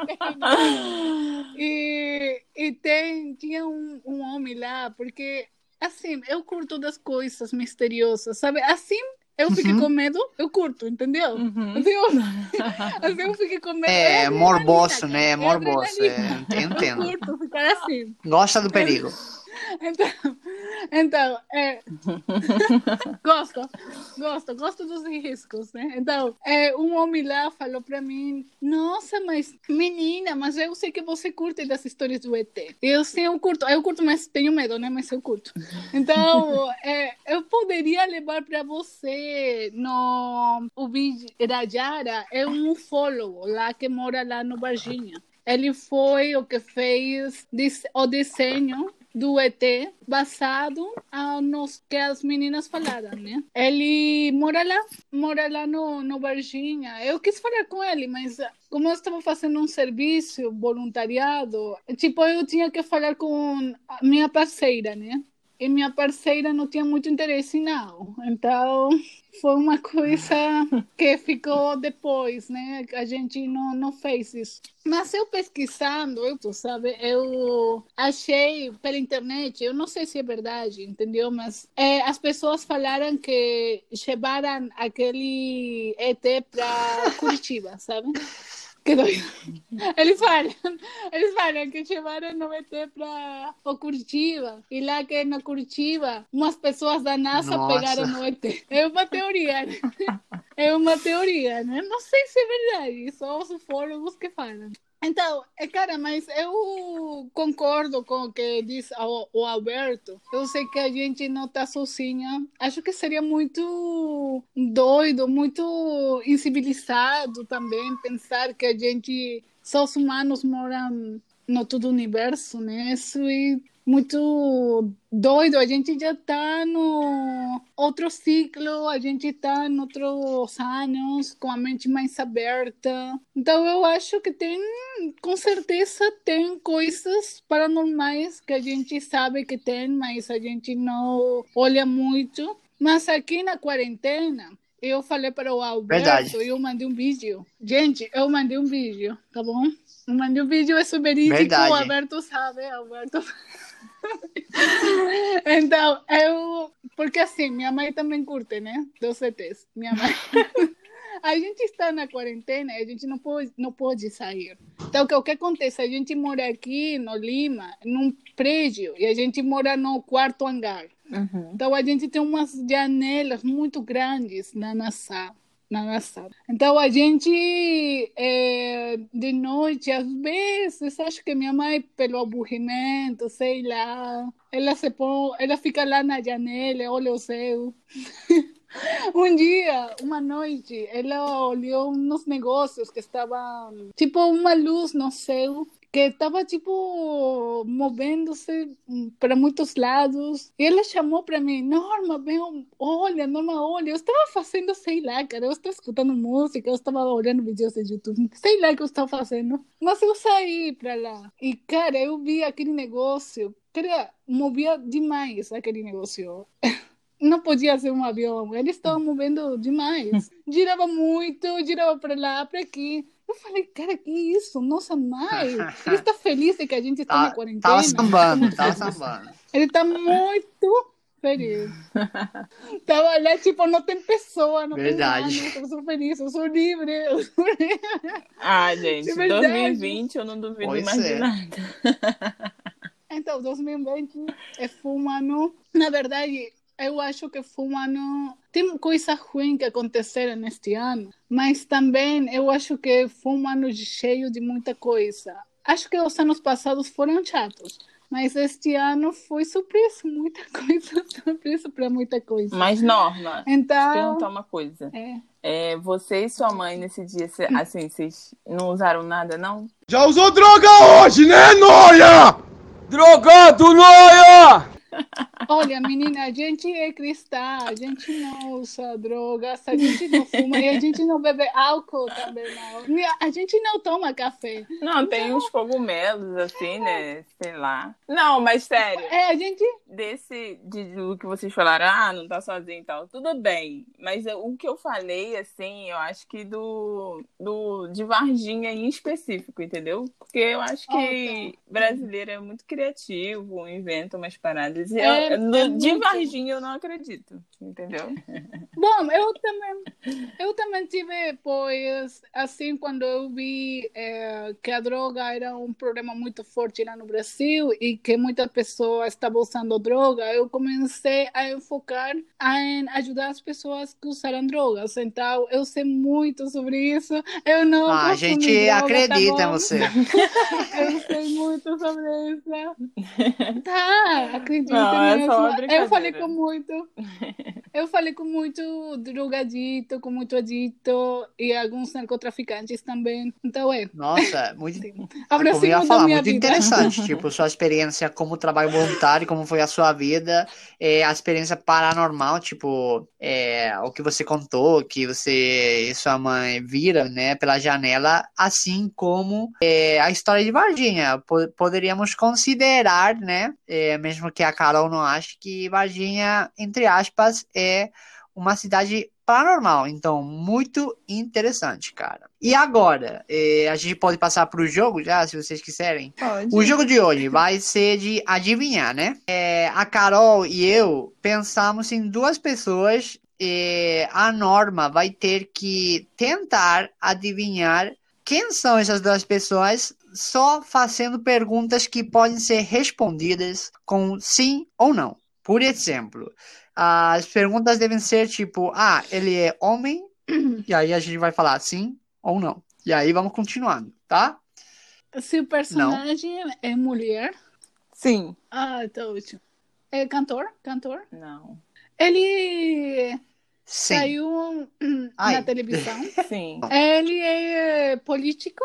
E, e tem, tinha um, um homem lá, porque assim, eu curto das coisas misteriosas, sabe? Assim eu fiquei Uhum. com medo, eu curto, entendeu? Uhum. Assim, eu, *laughs* assim, eu fiquei com medo. É adrenalina, morboso, né? É morboso. É, eu entendo. Eu curto ficar assim. Gosta do perigo. Então, então é, gosto, gosto, gosto dos riscos, né? Então, é, um homem lá falou pra mim: Nossa, mas menina, mas eu sei que você curte das histórias do ET. Eu sim, eu curto, eu curto, mas tenho medo, né? Mas eu curto. Então, é, eu poderia levar pra você no. O Virajara é um ufólogo lá que mora lá no Varginha. Ele foi o que fez o desenho do ET basado nos que as meninas falaram, né? Ele mora lá, mora lá no, no Varginha. Eu quis falar com ele, mas ah, como eu estava fazendo um serviço voluntariado, tipo, eu tinha que falar com a minha parceira, né? E minha parceira não tinha muito interesse, não. Então, foi uma coisa que ficou depois, né? A gente não, não fez isso. Mas eu pesquisando, eu, sabe, eu achei pela internet, eu não sei se é verdade, entendeu? Mas é, as pessoas falaram que levaram aquele ET para Curitiba, sabe? *laughs* Que doido. *laughs* Eles falam, eles falam que levaram no ET para o Curitiba e lá que na Curitiba umas pessoas da NASA Nossa. pegaram no ET. É uma teoria, né? *laughs* É uma teoria, né? Não sei se é verdade, só os ufólogos que falam. Então, é, cara, mas eu concordo com o que diz o, Alberto. Eu sei que a gente não tá sozinha. Acho que seria muito doido, muito incivilizado também pensar que a gente, só os humanos moram no todo o universo, né? Isso é muito doido. A gente já tá no outro ciclo, a gente tá em outros anos, com a mente mais aberta. Então eu acho que tem, com certeza, tem coisas paranormais que a gente sabe que tem, mas a gente não olha muito. Mas aqui na quarentena, eu falei para o Alberto, Verdade. eu mandei um vídeo. Gente, eu mandei um vídeo, tá bom? Eu mandei um vídeo, é verídico, Verdade. o Alberto sabe, Alberto. *laughs* então, eu. Porque assim, minha mãe também curte, né? Dos ETs. Minha mãe. *laughs* A gente está na quarentena e a gente não pode, não pode sair. Então, o que, o que acontece? A gente mora aqui no Lima, num prédio, e a gente mora no quarto hangar. Uhum. Então a gente tem umas janelas muito grandes na nossa na nossa. Então a gente é, de noite às vezes acho que minha mãe pelo aburrimento, sei lá, ela se põe, ela fica lá na janela, olha o céu. *laughs* Um dia, uma noite, ela olhou uns negócios que estavam tipo uma luz no céu que estava tipo movendo-se para muitos lados. E ela chamou para mim, Norma, vem, olha, Norma, olha. Eu estava fazendo, sei lá, cara, eu estava escutando música, eu estava olhando vídeos de YouTube, sei lá o que eu estava fazendo. Mas eu saí para lá. E, cara, eu vi aquele negócio, cara, movia demais aquele negócio. *laughs* Não podia ser um avião, ele estava movendo demais. Girava muito, girava para lá, para aqui. Eu falei, cara, que isso? Nossa, mãe, ele está *laughs* feliz de que a gente está Tá- na quarentena. Tava sambando, tava *laughs* sambando. Ele está muito feliz. *laughs* Tava lá, tipo, não tem pessoa, não Verdade. tem nada. Eu sou feliz, eu sou livre. Eu sou livre. Ah, gente, verdade. 2020 eu não duvido Pois mais é. de nada. Então, 2020 é foi um ano. Na verdade, eu acho que foi um ano. Tem coisas ruins que aconteceram neste ano, mas também eu acho que foi um ano cheio de muita coisa. Acho que os anos passados foram chatos, mas este ano foi surpresa, muita *laughs* coisa, surpresa para muita coisa. Mas, Norma, eu te Então, perguntar uma coisa. é, É, você e sua mãe nesse dia, cê- assim, vocês não usaram nada, não? Já usou droga hoje, né, Noia? *laughs* Drogado, Noia! *laughs* olha, menina, a gente é cristã, a gente não usa drogas, a gente não fuma e a gente não bebe álcool também, não. A gente não toma café. Não, tem uns cogumelos, assim, né? Sei lá. Não, mas sério, É, a gente desse, de, do que vocês falaram, ah, não tá sozinho e tal, tudo bem. Mas o que eu falei, assim, eu acho que do, do de Varginha em específico, entendeu? Porque eu acho que brasileiro é muito criativo, inventa umas paradas. E É, eu- no- é de muito. Varginha eu não acredito, entendeu? *laughs* Bom, eu também, eu também tive, pois, assim, quando eu vi eh, que a droga era um problema muito forte lá no Brasil e que muitas pessoas estavam usando droga, eu comecei a enfocar em ajudar as pessoas que usaram drogas. Então, eu sei muito sobre isso. Eu não Ah, a gente droga, acredita tá em você. *laughs* Eu sei muito sobre isso. *laughs* Tá, acredito Não, eu brincadeira. falei com muito. Eu falei com muito drogadito, com muito adito e alguns narcotraficantes também. Então é. Nossa, muito. Abre Como eu ia falar, muito vida. interessante. *laughs* Tipo, sua experiência como trabalho voluntário, como foi a sua vida, é, a experiência paranormal, tipo, é, o que você contou, que você e sua mãe viram, né, pela janela, assim como é, a história de Varginha. Po- poderíamos considerar, né, é, mesmo que a Carol não ache, que Varginha, entre aspas, é uma cidade paranormal. Então, muito interessante, cara. E agora, eh, a gente pode passar pro jogo já, se vocês quiserem. Pode. O jogo de hoje vai ser de adivinhar, né? É, a Carol e eu pensamos em duas pessoas. E a Norma vai ter que tentar adivinhar quem são essas duas pessoas, só fazendo perguntas que podem ser respondidas com sim ou não. Por exemplo, as perguntas devem ser tipo: ah, ele é homem? *clears throat* E aí a gente vai falar sim ou não. E aí vamos continuando, tá? Se o personagem é mulher. Sim. Ah, tá ótimo. É cantor? Cantor? Não. Ele Sim. saiu *clears throat* Ai. na televisão. *laughs* Sim. Ele é político.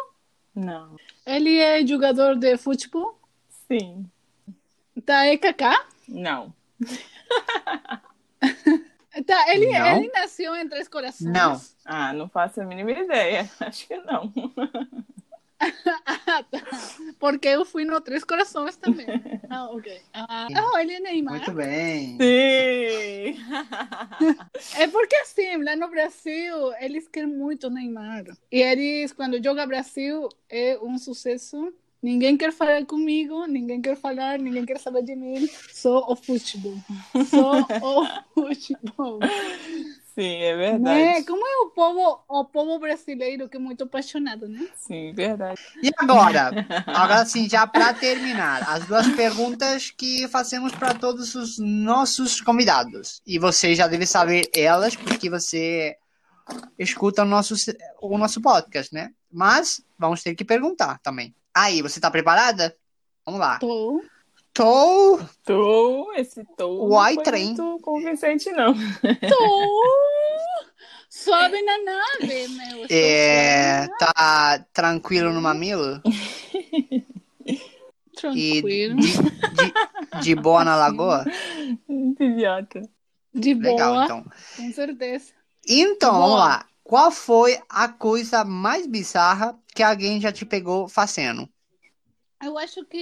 Não. Ele é jogador de futebol. Sim. Tá, é Kaká. Não. *laughs* Tá, ele, Não. ele nasceu em Três Corações. Não. Ah, não faço a mínima ideia. *laughs* Acho que não. *laughs* *laughs* Porque eu fui no Três Corações também. *laughs* Ah, ok. Ah, oh, ele é Neymar. Muito bem. Sim. *laughs* É porque assim, lá no Brasil, eles querem muito Neymar. E eles, quando joga Brasil, é um sucesso. Ninguém quer falar comigo, ninguém quer falar, ninguém quer saber de mim. Só o futebol. Só o futebol. Sim, é Né? verdade. Como é o povo, o povo brasileiro que é muito apaixonado, né? Sim, verdade. E agora? Agora sim, já para terminar, as duas perguntas que fazemos para todos os nossos convidados. E você já deve saber elas, porque você escuta o nosso, o nosso podcast, né? Mas vamos ter que perguntar também. Aí, você tá preparada? Vamos lá. Tô. Tô. Tô, esse tô. Uai, não trem. muito convincente, não. Tô. Sobe na nave, meu. É, tá tranquilo no mamilo? *laughs* Tranquilo. de, de, de boa na lagoa? *laughs* Idiota. De boa. Legal, então. Com certeza. Então, vamos lá. Qual foi a coisa mais bizarra que alguém já te pegou fazendo? Eu acho que,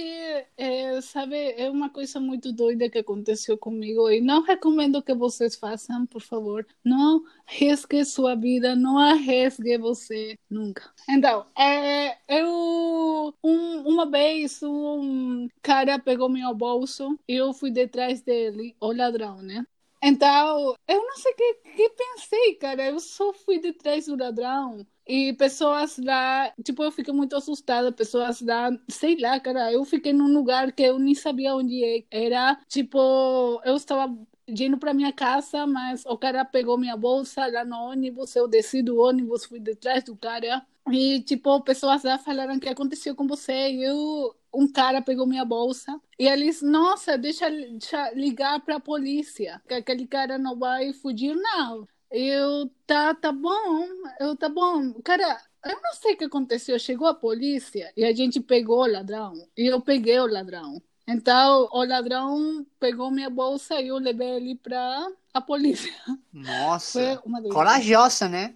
é, sabe, é uma coisa muito doida que aconteceu comigo e não recomendo que vocês façam, por favor. Não risque sua vida, não arrisque você nunca. Então, é, eu, um, uma vez, um cara pegou meu bolso e eu fui detrás dele, o ladrão, né? Então, eu não sei o que, que pensei, cara. Eu só fui detrás do ladrão. E pessoas lá, tipo, eu fiquei muito assustada. Pessoas lá, sei lá, cara. Eu fiquei num lugar que eu nem sabia onde era. Tipo, eu estava indo para minha casa, mas o cara pegou minha bolsa lá no ônibus. Eu desci do ônibus, fui detrás do cara. E, tipo, pessoas lá falaram que aconteceu com você. E eu, um cara pegou minha bolsa. E eles, nossa, deixa, deixa ligar para a polícia. Que aquele cara não vai fugir, não. Eu, tá, tá bom. Eu, tá bom. Cara, eu não sei o que aconteceu. Chegou a polícia e a gente pegou o ladrão. E eu peguei o ladrão. Então, o ladrão pegou minha bolsa e eu levei ele para a polícia. Nossa, corajosa, né?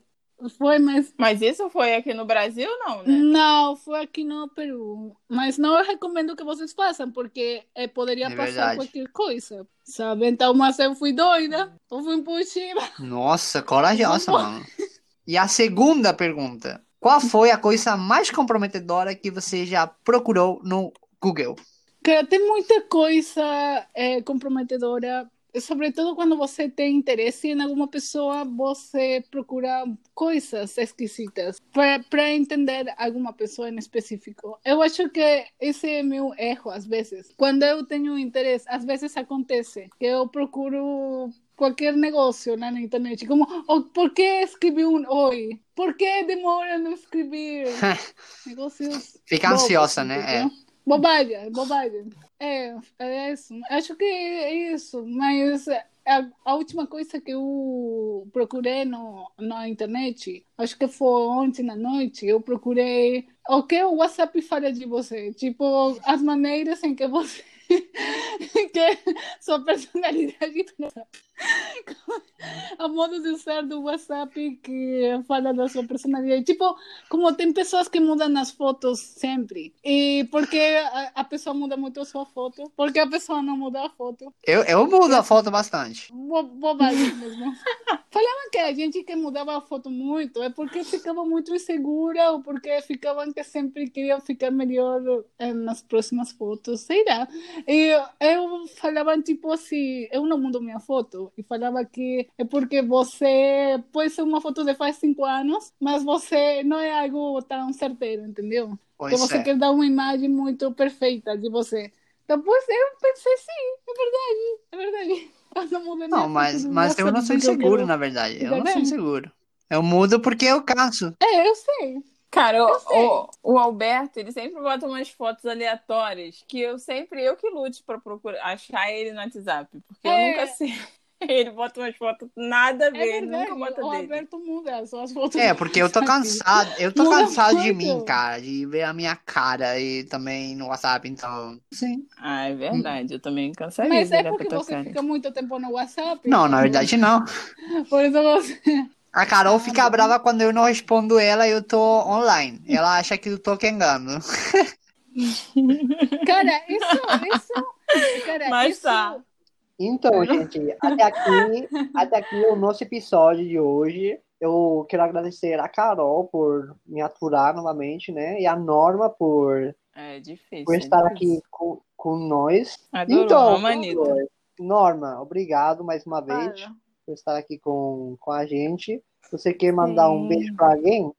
Foi, mas Mas isso foi aqui no Brasil, não, né? Não, foi aqui no Peru. Mas não recomendo que vocês façam, porque eh, poderia É passar verdade. qualquer coisa, sabe? Então, mas eu fui doida, eu fui cima. Nossa, corajosa, mano. E a segunda pergunta: Qual foi a coisa mais comprometedora que você já procurou no Google? Cara, tem muita coisa eh, comprometedora, sobretudo quando você tem interesse em alguma pessoa, você procura coisas esquisitas para entender alguma pessoa em específico. Eu acho que esse é meu erro às vezes. Quando eu tenho interesse, às vezes acontece que eu procuro qualquer negócio lá na internet, como oh, por que escrevi um oi? Por que demora no escrever? *laughs* Negócios Fica bobos, ansiosa, né? entendeu? Bobagem, bobagem. É, é isso. Acho que é isso. Mas a, a última coisa que eu procurei no, na internet, acho que foi ontem na noite, eu procurei o que o WhatsApp fala de você. Tipo, as maneiras em que você. *laughs* que sua personalidade *laughs* a modo de ser do WhatsApp que fala da sua personalidade. Tipo, como tem pessoas que mudam as fotos sempre. E porque a, a pessoa muda muito a sua foto? Porque a pessoa não muda a foto? Eu, eu mudo a foto bastante. Bo bobagem mesmo. *laughs* Falavam que a gente que mudava a foto muito é porque ficava muito insegura ou porque ficavam que sempre queriam ficar melhor eh, nas próximas fotos, sei lá. E eu falava tipo assim, eu não mudo minha foto. E falava que é porque você pode ser uma foto de faz cinco anos, mas você não é algo tão certeiro, entendeu? que Pois você é. quer dar uma imagem muito perfeita de você. Depois *laughs* eu pensei, sim, é verdade, é verdade. Eu não Não, mas, mas eu não sou eu inseguro, na verdade. Eu Tá não sou inseguro. Eu mudo porque eu canso. É, eu sei. Cara, o, sei. o, o Alberto, ele sempre bota umas fotos aleatórias que eu sempre, eu que lute pra procurar, achar ele no WhatsApp. Porque É. eu nunca sei. *laughs* Ele bota umas fotos nada a ver, É ele verdade, nunca bota o dele. Alberto muda só as fotos. É, porque eu tô cansado. Eu tô Muda cansado de mim, cara, de ver a minha cara e também no WhatsApp, então. Sim. Ah, é verdade, eu também cansaria Mas é porque você cara. fica muito tempo no WhatsApp. Não, na verdade não. *laughs* Por isso você. A Carol fica brava quando eu não respondo ela e eu tô online. Ela acha que eu tô quengando. *laughs* Cara, isso, isso. Cara, Mas isso. tá. Então, gente, até aqui, *laughs* até aqui o nosso episódio de hoje. Eu quero agradecer a Carol por me aturar novamente, né? E a Norma por, É difícil. por é estar difícil. aqui com, com nós. Adorou, Então. Norma, obrigado mais uma vez Fala. por estar aqui com, com a gente. Você quer mandar um Sim. beijo para alguém?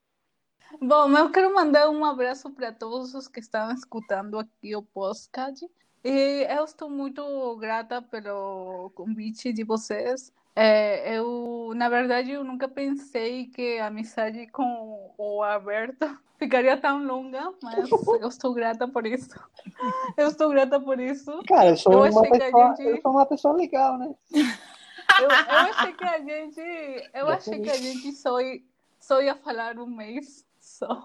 Bom, eu quero mandar um abraço para todos os que estão escutando aqui o podcast. E eu estou muito grata pelo convite de vocês. É, eu, na verdade, eu nunca pensei que a amizade com o Alberto *laughs* ficaria tão longa, mas eu estou grata por isso. *laughs* Eu estou grata por isso. Cara, eu sou Eu uma pessoa, gente- eu sou uma pessoa legal, né? *laughs* Eu, eu achei que a gente, eu achei que a gente só, só ia falar um mês só,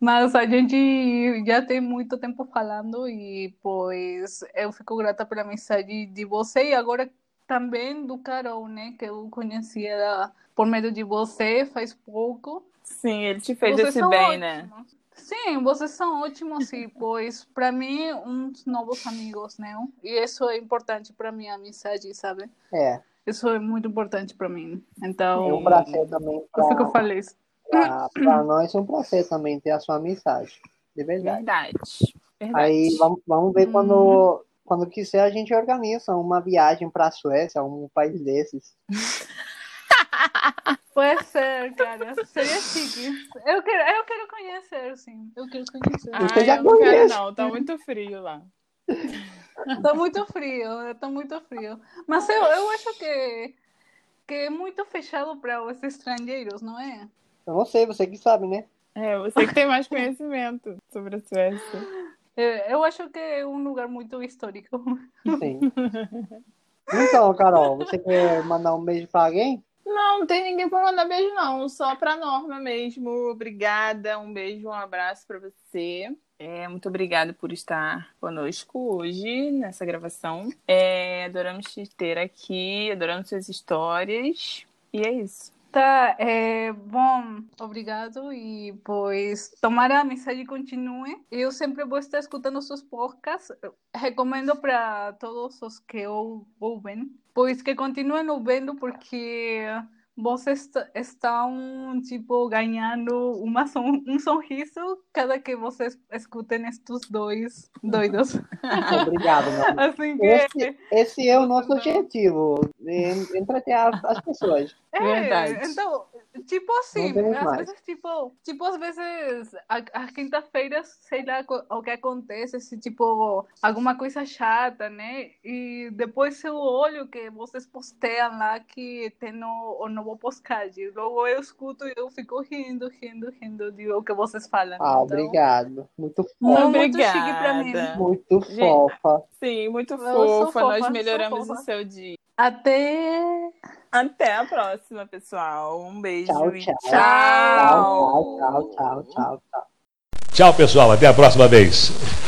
mas a gente já tem muito tempo falando e pois eu fico grata pela mensagem de você e agora também do Carol, né, que eu conhecia por meio de você faz pouco. Sim, ele te fez Vocês esse bem, né? ótimos. Sim, vocês são ótimos e, pois, para mim, uns novos amigos, né? E isso é importante para minha amizade, sabe? É, Isso é muito importante para mim. Então, é um prazer também eu fico pra, feliz. *clears throat* pra nós, é um prazer também ter a sua mensagem. De verdade. Verdade. Verdade. Aí vamos, vamos ver quando, quando quiser a gente organiza uma viagem para a Suécia, um país desses. *laughs* Pode ser, cara. Seria chique. Eu quero, eu quero conhecer, sim. Eu quero conhecer. Ai, Você já eu não quero, conhece. não. Tá muito frio lá. *laughs* Tá muito frio, tá muito frio. Mas eu, eu acho que, que é muito fechado para os estrangeiros, não é? Eu não sei, você que sabe, né? É, você que tem mais conhecimento sobre a Suécia. Eu acho que é um lugar muito histórico. Sim. Então, Carol, você quer mandar um beijo para alguém? Não, não tem ninguém pra mandar beijo, não. Só pra Norma mesmo. Obrigada. Um beijo, um abraço pra você. É, muito obrigada por estar conosco hoje nessa gravação. É, adoramos te ter aqui, adoramos suas histórias. E é isso. Tá, é, bom, obrigado e pois tomara a mensagem continue. Eu sempre vou estar escutando seus podcasts. Recomendo para todos os que ou- ouvem, pois que continuem ouvindo porque vocês est- estão tipo ganhando uma son- um sorriso cada que vocês escutem estes dois doidos. *laughs* Obrigado, meu. Assim que Esse, esse é o nosso objetivo, en- entreter as, as pessoas. É, Verdade. então, tipo assim, às mais. vezes, tipo, tipo, às vezes, às quinta-feiras, sei lá o que acontece, se, tipo, alguma coisa chata, né? E depois eu olho que vocês posteiam lá que tem o, o novo podcast. Logo eu escuto e eu fico rindo, rindo, rindo de o que vocês falam. Ah, Então, obrigado. Muito Muito, fofa. muito chique pra mim. Obrigada. Muito Gente. fofa. Sim, muito fofa. fofa, Nós melhoramos fofa. o seu dia. Até... Até a próxima, pessoal. Um beijo Tchau, e tchau. Tchau, tchau, tchau, tchau, tchau. Tchau, pessoal. Até a próxima vez.